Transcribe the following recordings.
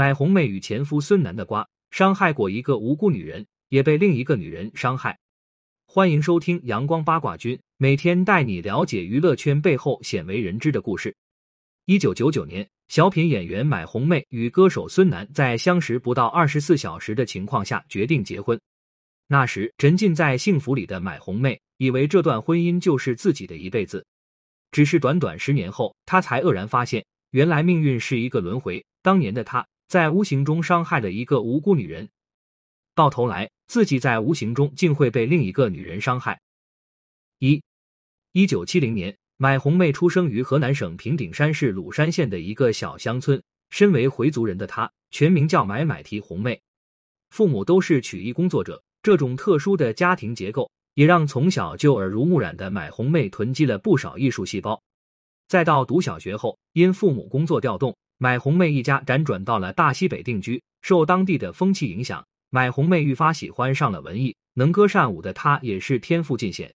买红妹与前夫孙楠的瓜，伤害过一个无辜女人，也被另一个女人伤害。欢迎收听阳光八卦君，每天带你了解娱乐圈背后鲜为人知的故事。一九九九年，小品演员买红妹与歌手孙楠在相识不到二十四小时的情况下决定结婚。那时沉浸在幸福里的买红妹，以为这段婚姻就是自己的一辈子。只是短短十年后，她才愕然发现，原来命运是一个轮回。当年的她。在无形中伤害了一个无辜女人，到头来自己在无形中竟会被另一个女人伤害。一，一九七零年，买红妹出生于河南省平顶山市鲁山县的一个小乡村。身为回族人的她，全名叫买买提红妹，父母都是曲艺工作者。这种特殊的家庭结构，也让从小就耳濡目染的买红妹囤积了不少艺术细胞。再到读小学后，因父母工作调动。买红妹一家辗转到了大西北定居，受当地的风气影响，买红妹愈发喜欢上了文艺。能歌善舞的她也是天赋尽显。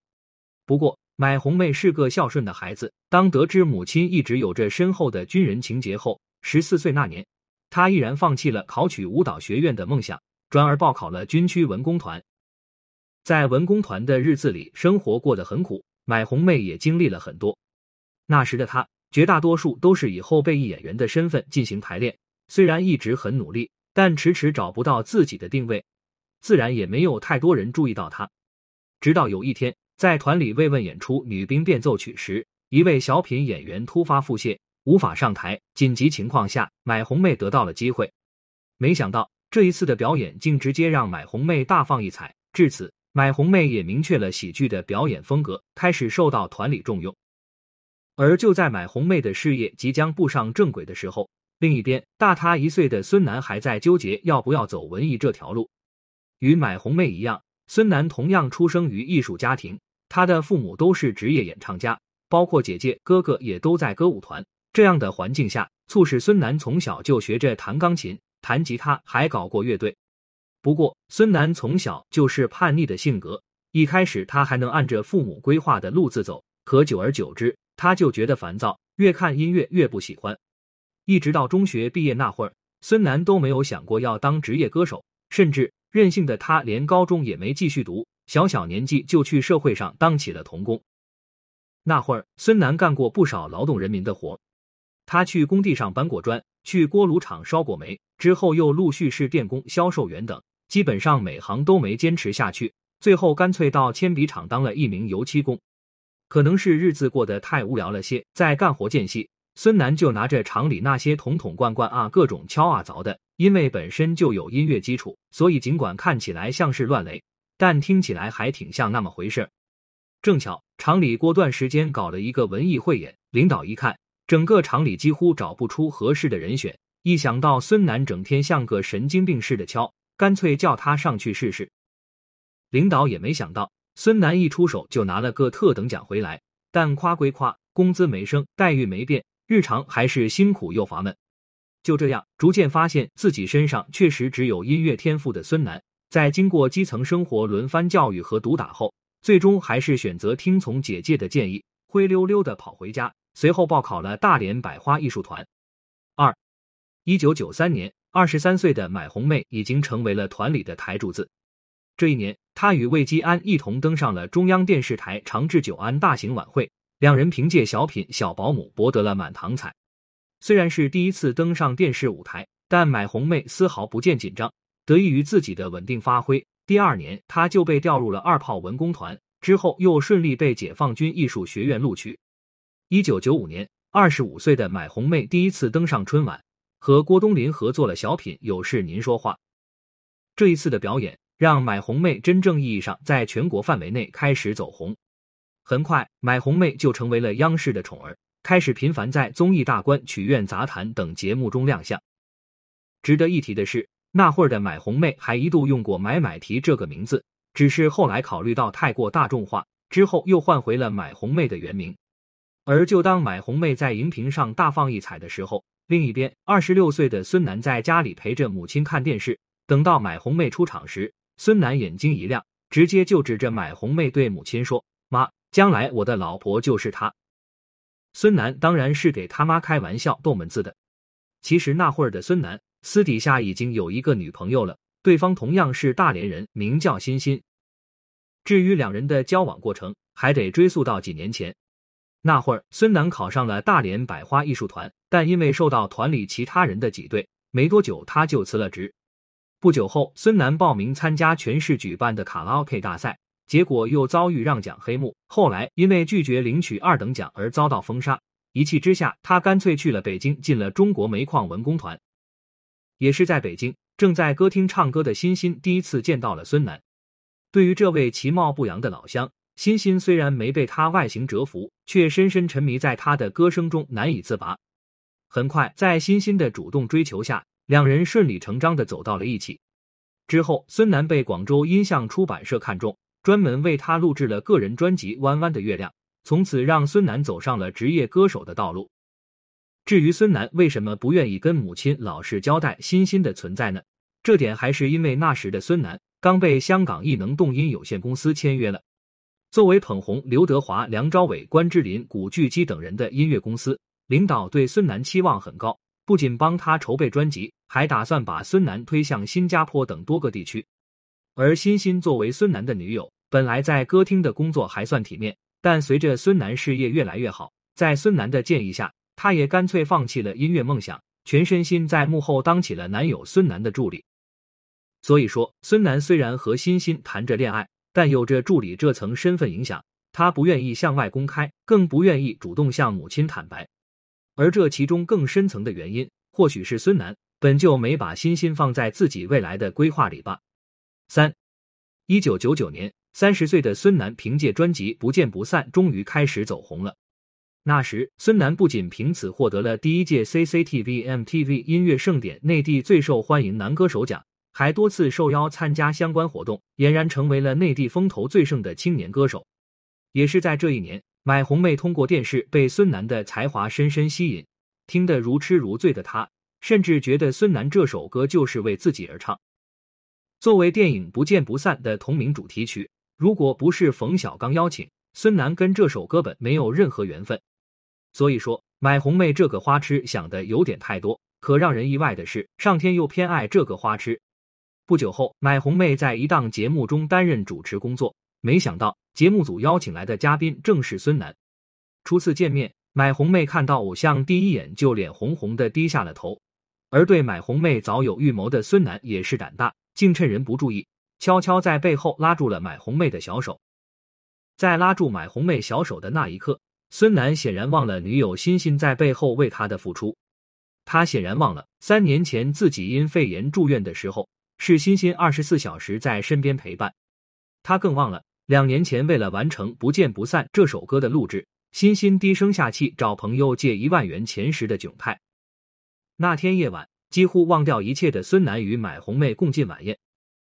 不过，买红妹是个孝顺的孩子。当得知母亲一直有着深厚的军人情结后，十四岁那年，她毅然放弃了考取舞蹈学院的梦想，转而报考了军区文工团。在文工团的日子里，生活过得很苦，买红妹也经历了很多。那时的她。绝大多数都是以后备役演员的身份进行排练，虽然一直很努力，但迟迟找不到自己的定位，自然也没有太多人注意到他。直到有一天，在团里慰问演出《女兵变奏曲》时，一位小品演员突发腹泻，无法上台。紧急情况下，买红妹得到了机会。没想到这一次的表演竟直接让买红妹大放异彩。至此，买红妹也明确了喜剧的表演风格，开始受到团里重用。而就在买红妹的事业即将步上正轨的时候，另一边大他一岁的孙楠还在纠结要不要走文艺这条路。与买红妹一样，孙楠同样出生于艺术家庭，他的父母都是职业演唱家，包括姐姐哥哥也都在歌舞团。这样的环境下，促使孙楠从小就学着弹钢琴、弹吉他，还搞过乐队。不过，孙楠从小就是叛逆的性格，一开始他还能按着父母规划的路子走，可久而久之。他就觉得烦躁，越看音乐越不喜欢。一直到中学毕业那会儿，孙楠都没有想过要当职业歌手，甚至任性的他连高中也没继续读，小小年纪就去社会上当起了童工。那会儿，孙楠干过不少劳动人民的活，他去工地上搬过砖，去锅炉厂烧过煤，之后又陆续是电工、销售员等，基本上每行都没坚持下去，最后干脆到铅笔厂当了一名油漆工。可能是日子过得太无聊了些，在干活间隙，孙楠就拿着厂里那些桶桶罐罐啊，各种敲啊凿的。因为本身就有音乐基础，所以尽管看起来像是乱雷，但听起来还挺像那么回事。正巧厂里过段时间搞了一个文艺汇演，领导一看，整个厂里几乎找不出合适的人选，一想到孙楠整天像个神经病似的敲，干脆叫他上去试试。领导也没想到。孙楠一出手就拿了个特等奖回来，但夸归夸，工资没升，待遇没变，日常还是辛苦又乏闷。就这样，逐渐发现自己身上确实只有音乐天赋的孙楠，在经过基层生活轮番教育和毒打后，最终还是选择听从姐姐的建议，灰溜溜的跑回家，随后报考了大连百花艺术团。二，一九九三年，二十三岁的买红妹已经成为了团里的台柱子。这一年，他与魏基安一同登上了中央电视台长治久安大型晚会，两人凭借小品《小保姆》博得了满堂彩。虽然是第一次登上电视舞台，但买红妹丝毫不见紧张，得益于自己的稳定发挥。第二年，他就被调入了二炮文工团，之后又顺利被解放军艺术学院录取。一九九五年，二十五岁的买红妹第一次登上春晚，和郭冬临合作了小品《有事您说话》。这一次的表演。让买红妹真正意义上在全国范围内开始走红，很快买红妹就成为了央视的宠儿，开始频繁在综艺大观、曲苑杂谈等节目中亮相。值得一提的是，那会儿的买红妹还一度用过“买买提”这个名字，只是后来考虑到太过大众化，之后又换回了买红妹的原名。而就当买红妹在荧屏上大放异彩的时候，另一边，二十六岁的孙楠在家里陪着母亲看电视，等到买红妹出场时。孙楠眼睛一亮，直接就指着买红妹对母亲说：“妈，将来我的老婆就是她。”孙楠当然是给他妈开玩笑逗闷子的。其实那会儿的孙楠私底下已经有一个女朋友了，对方同样是大连人，名叫欣欣。至于两人的交往过程，还得追溯到几年前。那会儿，孙楠考上了大连百花艺术团，但因为受到团里其他人的挤兑，没多久他就辞了职。不久后，孙楠报名参加全市举办的卡拉 OK 大赛，结果又遭遇让奖黑幕。后来因为拒绝领取二等奖而遭到封杀，一气之下，他干脆去了北京，进了中国煤矿文工团。也是在北京，正在歌厅唱歌的欣欣第一次见到了孙楠。对于这位其貌不扬的老乡，欣欣虽然没被他外形折服，却深深沉迷在他的歌声中难以自拔。很快，在欣欣的主动追求下，两人顺理成章的走到了一起。之后，孙楠被广州音像出版社看中，专门为他录制了个人专辑《弯弯的月亮》，从此让孙楠走上了职业歌手的道路。至于孙楠为什么不愿意跟母亲老实交代欣欣的存在呢？这点还是因为那时的孙楠刚被香港艺能动音有限公司签约了，作为捧红刘德华、梁朝伟、关之琳、古巨基等人的音乐公司，领导对孙楠期望很高。不仅帮他筹备专辑，还打算把孙楠推向新加坡等多个地区。而欣欣作为孙楠的女友，本来在歌厅的工作还算体面，但随着孙楠事业越来越好，在孙楠的建议下，她也干脆放弃了音乐梦想，全身心在幕后当起了男友孙楠的助理。所以说，孙楠虽然和欣欣谈着恋爱，但有着助理这层身份影响，他不愿意向外公开，更不愿意主动向母亲坦白。而这其中更深层的原因，或许是孙楠本就没把欣欣放在自己未来的规划里吧。三，一九九九年，三十岁的孙楠凭借专辑《不见不散》终于开始走红了。那时，孙楠不仅凭此获得了第一届 CCTV MTV 音乐盛典内地最受欢迎男歌手奖，还多次受邀参加相关活动，俨然成为了内地风头最盛的青年歌手。也是在这一年。买红妹通过电视被孙楠的才华深深吸引，听得如痴如醉的她，甚至觉得孙楠这首歌就是为自己而唱。作为电影《不见不散》的同名主题曲，如果不是冯小刚邀请，孙楠跟这首歌本没有任何缘分。所以说，买红妹这个花痴想的有点太多。可让人意外的是，上天又偏爱这个花痴。不久后，买红妹在一档节目中担任主持工作。没想到节目组邀请来的嘉宾正是孙楠。初次见面，买红妹看到偶像第一眼就脸红红的低下了头。而对买红妹早有预谋的孙楠也是胆大，竟趁人不注意，悄悄在背后拉住了买红妹的小手。在拉住买红妹小手的那一刻，孙楠显然忘了女友欣欣在背后为他的付出。他显然忘了三年前自己因肺炎住院的时候，是欣欣二十四小时在身边陪伴。他更忘了。两年前，为了完成《不见不散》这首歌的录制，欣欣低声下气找朋友借一万元钱时的窘态。那天夜晚，几乎忘掉一切的孙楠与买红妹共进晚宴。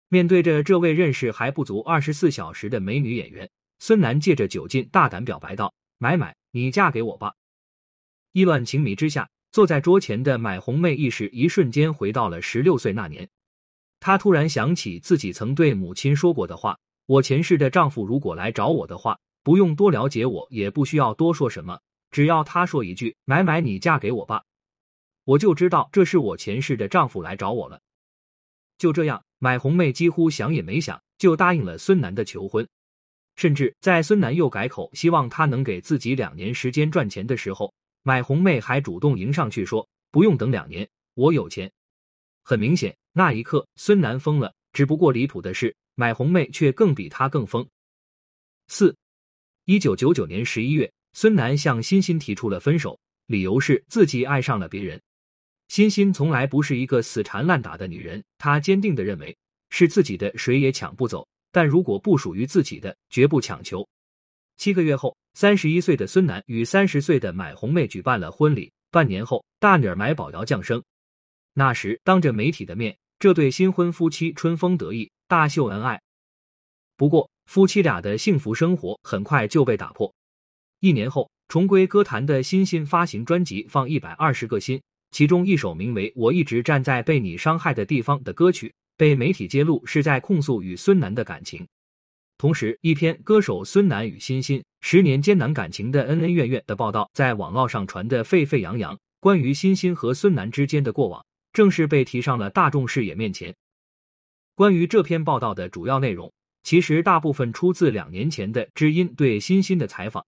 面对着这位认识还不足二十四小时的美女演员，孙楠借着酒劲大胆表白道：“买买，你嫁给我吧！”意乱情迷之下，坐在桌前的买红妹意识一瞬间回到了十六岁那年。她突然想起自己曾对母亲说过的话。我前世的丈夫如果来找我的话，不用多了解我，也不需要多说什么，只要他说一句“买买，你嫁给我吧”，我就知道这是我前世的丈夫来找我了。就这样，买红妹几乎想也没想就答应了孙楠的求婚，甚至在孙楠又改口希望他能给自己两年时间赚钱的时候，买红妹还主动迎上去说：“不用等两年，我有钱。”很明显，那一刻孙楠疯了。只不过离谱的是。买红妹却更比他更疯。四，一九九九年十一月，孙楠向欣欣提出了分手，理由是自己爱上了别人。欣欣从来不是一个死缠烂打的女人，她坚定的认为是自己的谁也抢不走，但如果不属于自己的，绝不强求。七个月后，三十一岁的孙楠与三十岁的买红妹举办了婚礼。半年后，大女儿买宝瑶降生。那时，当着媒体的面，这对新婚夫妻春风得意。大秀恩爱，不过夫妻俩的幸福生活很快就被打破。一年后，重归歌坛的欣欣发行专辑《放一百二十个心》，其中一首名为《我一直站在被你伤害的地方》的歌曲，被媒体揭露是在控诉与孙楠的感情。同时，一篇歌手孙楠与欣欣十年艰难感情的恩恩怨怨的报道在网络上传得沸沸扬扬。关于欣欣和孙楠之间的过往，正式被提上了大众视野面前。关于这篇报道的主要内容，其实大部分出自两年前的知音对欣欣的采访，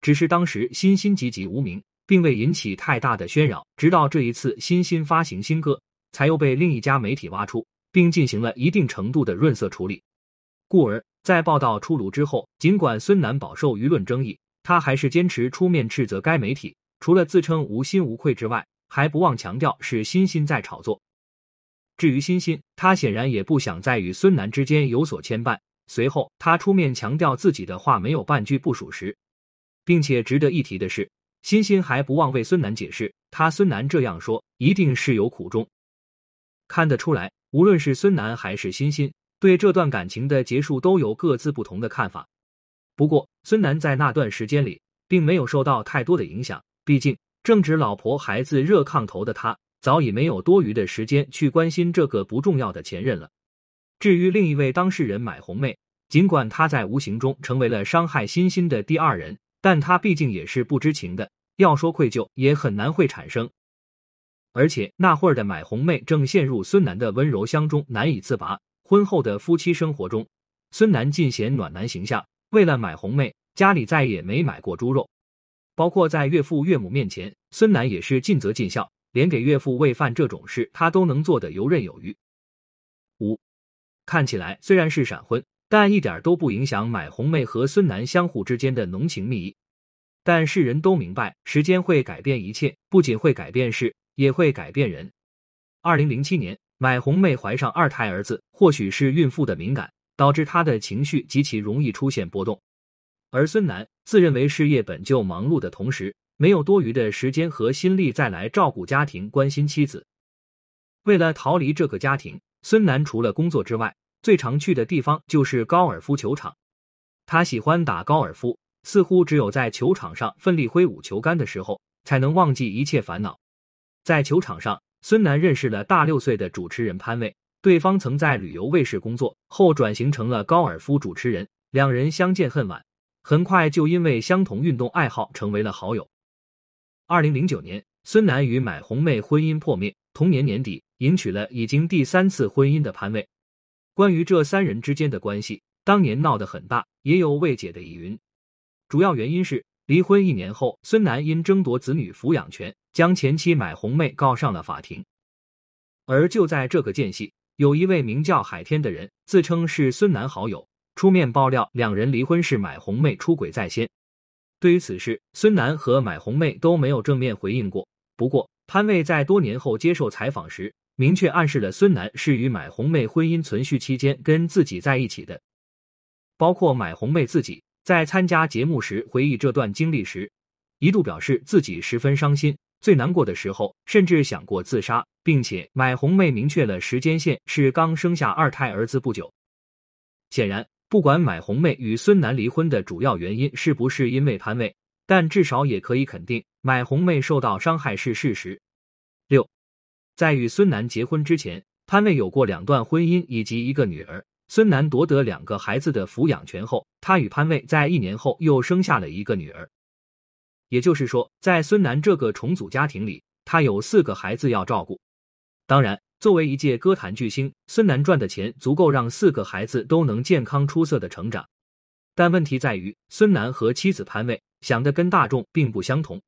只是当时欣欣籍籍无名，并未引起太大的喧扰。直到这一次欣欣发行新歌，才又被另一家媒体挖出，并进行了一定程度的润色处理。故而，在报道出炉之后，尽管孙楠饱受舆论争议，他还是坚持出面斥责该媒体，除了自称无心无愧之外，还不忘强调是欣欣在炒作。至于欣欣，他显然也不想再与孙楠之间有所牵绊。随后，他出面强调自己的话没有半句不属实，并且值得一提的是，欣欣还不忘为孙楠解释，他孙楠这样说一定是有苦衷。看得出来，无论是孙楠还是欣欣，对这段感情的结束都有各自不同的看法。不过，孙楠在那段时间里并没有受到太多的影响，毕竟正值老婆孩子热炕头的他。早已没有多余的时间去关心这个不重要的前任了。至于另一位当事人买红妹，尽管她在无形中成为了伤害欣欣的第二人，但她毕竟也是不知情的，要说愧疚也很难会产生。而且那会儿的买红妹正陷入孙楠的温柔乡中难以自拔。婚后的夫妻生活中，孙楠尽显暖男形象。为了买红妹，家里再也没买过猪肉，包括在岳父岳母面前，孙楠也是尽责尽孝。连给岳父喂饭这种事，他都能做得游刃有余。五，看起来虽然是闪婚，但一点都不影响买红妹和孙楠相互之间的浓情蜜意。但世人都明白，时间会改变一切，不仅会改变事，也会改变人。二零零七年，买红妹怀上二胎儿子，或许是孕妇的敏感，导致她的情绪极其容易出现波动。而孙楠自认为事业本就忙碌的同时，没有多余的时间和心力再来照顾家庭、关心妻子。为了逃离这个家庭，孙楠除了工作之外，最常去的地方就是高尔夫球场。他喜欢打高尔夫，似乎只有在球场上奋力挥舞球杆的时候，才能忘记一切烦恼。在球场上，孙楠认识了大六岁的主持人潘卫，对方曾在旅游卫视工作，后转型成了高尔夫主持人。两人相见恨晚，很快就因为相同运动爱好成为了好友。二零零九年，孙楠与买红妹婚姻破灭。同年年底，迎娶了已经第三次婚姻的潘蔚。关于这三人之间的关系，当年闹得很大，也有未解的疑云。主要原因是离婚一年后，孙楠因争夺子女抚养权，将前妻买红妹告上了法庭。而就在这个间隙，有一位名叫海天的人，自称是孙楠好友，出面爆料两人离婚是买红妹出轨在先。对于此事，孙楠和买红妹都没有正面回应过。不过，潘卫在多年后接受采访时，明确暗示了孙楠是与买红妹婚姻存续期间跟自己在一起的。包括买红妹自己在参加节目时回忆这段经历时，一度表示自己十分伤心，最难过的时候甚至想过自杀，并且买红妹明确了时间线是刚生下二胎儿子不久。显然。不管买红妹与孙楠离婚的主要原因是不是因为潘卫，但至少也可以肯定买红妹受到伤害是事实。六，在与孙楠结婚之前，潘卫有过两段婚姻以及一个女儿。孙楠夺得两个孩子的抚养权后，他与潘卫在一年后又生下了一个女儿。也就是说，在孙楠这个重组家庭里，他有四个孩子要照顾。当然。作为一届歌坛巨星，孙楠赚的钱足够让四个孩子都能健康出色的成长。但问题在于，孙楠和妻子潘卫想的跟大众并不相同。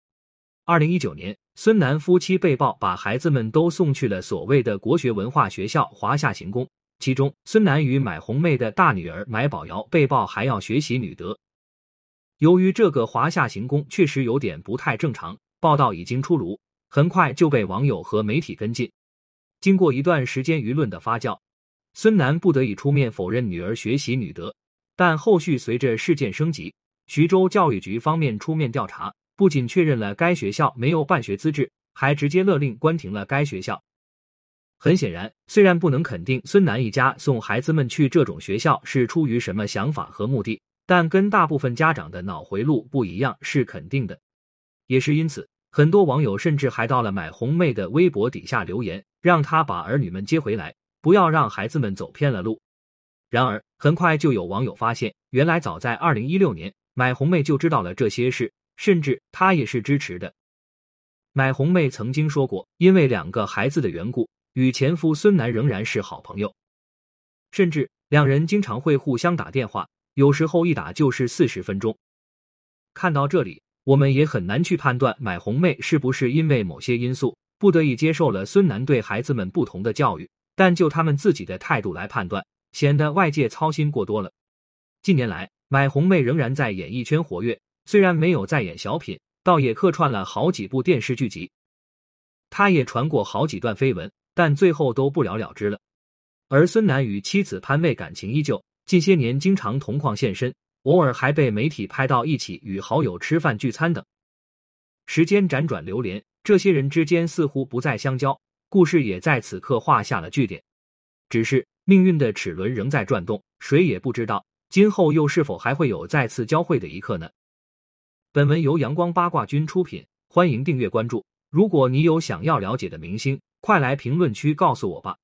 二零一九年，孙楠夫妻被曝把孩子们都送去了所谓的国学文化学校华夏行宫，其中孙楠与买红妹的大女儿买宝瑶被曝还要学习女德。由于这个华夏行宫确实有点不太正常，报道已经出炉，很快就被网友和媒体跟进。经过一段时间舆论的发酵，孙楠不得已出面否认女儿学习女德。但后续随着事件升级，徐州教育局方面出面调查，不仅确认了该学校没有办学资质，还直接勒令关停了该学校。很显然，虽然不能肯定孙楠一家送孩子们去这种学校是出于什么想法和目的，但跟大部分家长的脑回路不一样是肯定的。也是因此，很多网友甚至还到了买红妹的微博底下留言。让他把儿女们接回来，不要让孩子们走偏了路。然而，很快就有网友发现，原来早在二零一六年，买红妹就知道了这些事，甚至她也是支持的。买红妹曾经说过，因为两个孩子的缘故，与前夫孙楠仍然是好朋友，甚至两人经常会互相打电话，有时候一打就是四十分钟。看到这里，我们也很难去判断买红妹是不是因为某些因素不得已接受了孙楠对孩子们不同的教育，但就他们自己的态度来判断，显得外界操心过多了。近年来，买红妹仍然在演艺圈活跃，虽然没有再演小品。倒也客串了好几部电视剧集，他也传过好几段绯闻，但最后都不了了之了。而孙楠与妻子潘妹感情依旧，近些年经常同框现身，偶尔还被媒体拍到一起与好友吃饭聚餐等。时间辗转流连，这些人之间似乎不再相交，故事也在此刻画下了句点。只是命运的齿轮仍在转动，谁也不知道今后又是否还会有再次交汇的一刻呢？本文由阳光八卦君出品，欢迎订阅关注。如果你有想要了解的明星，快来评论区告诉我吧。